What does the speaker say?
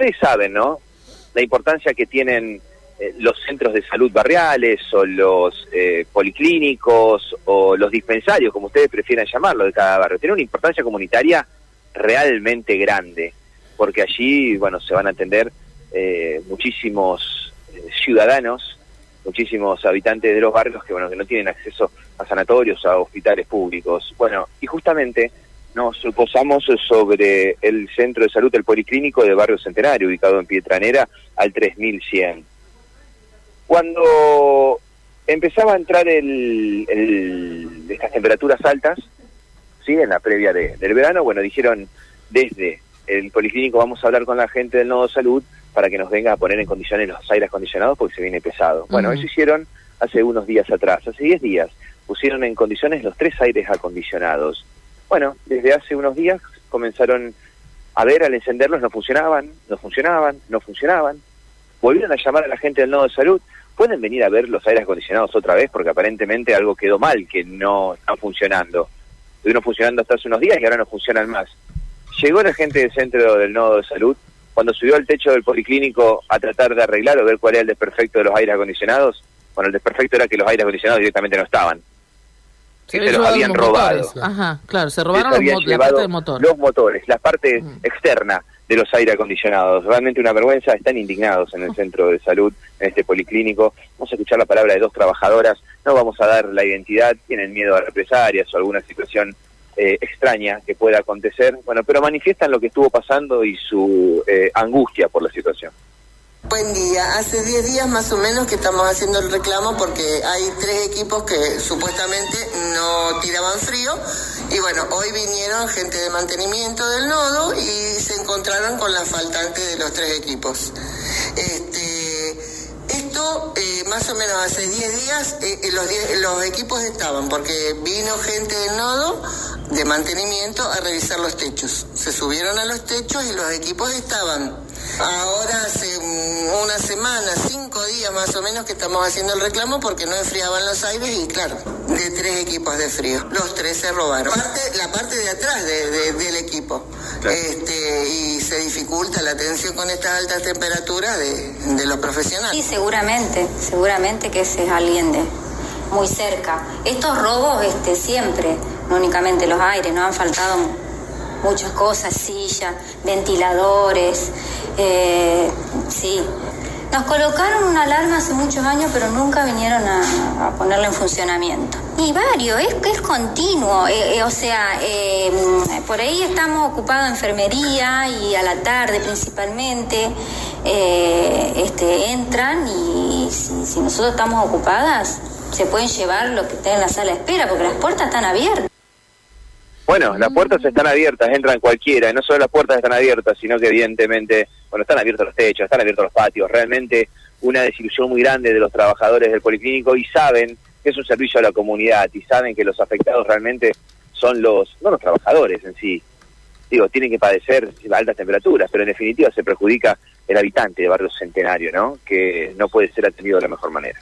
ustedes saben, ¿no? La importancia que tienen eh, los centros de salud barriales o los eh, policlínicos o los dispensarios, como ustedes prefieran llamarlo, de cada barrio. Tiene una importancia comunitaria realmente grande, porque allí, bueno, se van a atender eh, muchísimos ciudadanos, muchísimos habitantes de los barrios que, bueno, que no tienen acceso a sanatorios, a hospitales públicos. Bueno, y justamente nos posamos sobre el centro de salud del Policlínico de Barrio Centenario, ubicado en Pietranera, al 3100. Cuando empezaba a entrar el, estas temperaturas altas, ¿sí? en la previa del verano, bueno, dijeron desde el Policlínico vamos a hablar con la gente del Nodo Salud para que nos venga a poner en condiciones los aires acondicionados porque se viene pesado. Bueno, eso hicieron hace unos días atrás, hace 10 días, pusieron en condiciones los tres aires acondicionados. Bueno, desde hace unos días comenzaron a ver al encenderlos, no funcionaban, no funcionaban, no funcionaban. Volvieron a llamar a la gente del nodo de salud, pueden venir a ver los aires acondicionados otra vez porque aparentemente algo quedó mal, que no están funcionando. Estuvieron funcionando hasta hace unos días y ahora no funcionan más. Llegó la gente del centro del nodo de salud, cuando subió al techo del policlínico a tratar de arreglar o ver cuál era el desperfecto de los aires acondicionados, bueno, el desperfecto era que los aires acondicionados directamente no estaban se, los habían robado. Ajá, claro, se robaron los la parte del motor. Los motores, la parte externa de los aire acondicionados. Realmente una vergüenza, están indignados en el centro de salud, en este policlínico. Vamos a escuchar la palabra de dos trabajadoras, no vamos a dar la identidad, tienen miedo a represalias o alguna situación eh, extraña que pueda acontecer, bueno, pero manifiestan lo que estuvo pasando y su eh, angustia por la situación. Buen día. Hace 10 días más o menos que estamos haciendo el reclamo porque hay tres equipos que supuestamente no tiraban frío y bueno, hoy vinieron gente de mantenimiento del nodo y se encontraron con la faltante de los tres equipos. Este, esto eh, más o menos hace 10 días eh, eh, los, los equipos estaban porque vino gente del nodo de mantenimiento a revisar los techos. Se subieron a los techos y los equipos estaban Ahora hace una semana, cinco días más o menos que estamos haciendo el reclamo porque no enfriaban los aires y claro, de tres equipos de frío. Los tres se robaron. la parte de atrás del equipo. Este, y se dificulta la atención con estas altas temperaturas de, los profesionales. Sí, seguramente, seguramente que ese es alguien de muy cerca. Estos robos este, siempre, no únicamente los aires, no han faltado muchas cosas, sillas, ventiladores, eh, sí. Nos colocaron una alarma hace muchos años, pero nunca vinieron a, ponerla en funcionamiento. Y varios, es, es continuo, eh, eh, o sea, por ahí estamos ocupados en enfermería y a la tarde principalmente este, entran y si, si nosotros estamos ocupadas, se pueden llevar lo que está en la sala de espera, porque las puertas están abiertas. Bueno, las puertas están abiertas, entran cualquiera, y no solo las puertas están abiertas, sino que evidentemente, bueno, están abiertos los techos, están abiertos los patios, realmente una desilusión muy grande de los trabajadores del Policlínico y saben que es un servicio a la comunidad y saben que los afectados realmente son los, no los trabajadores en sí, digo, tienen que padecer altas temperaturas, pero en definitiva se perjudica el habitante de Barrio Centenario, ¿no? Que no puede ser atendido de la mejor manera.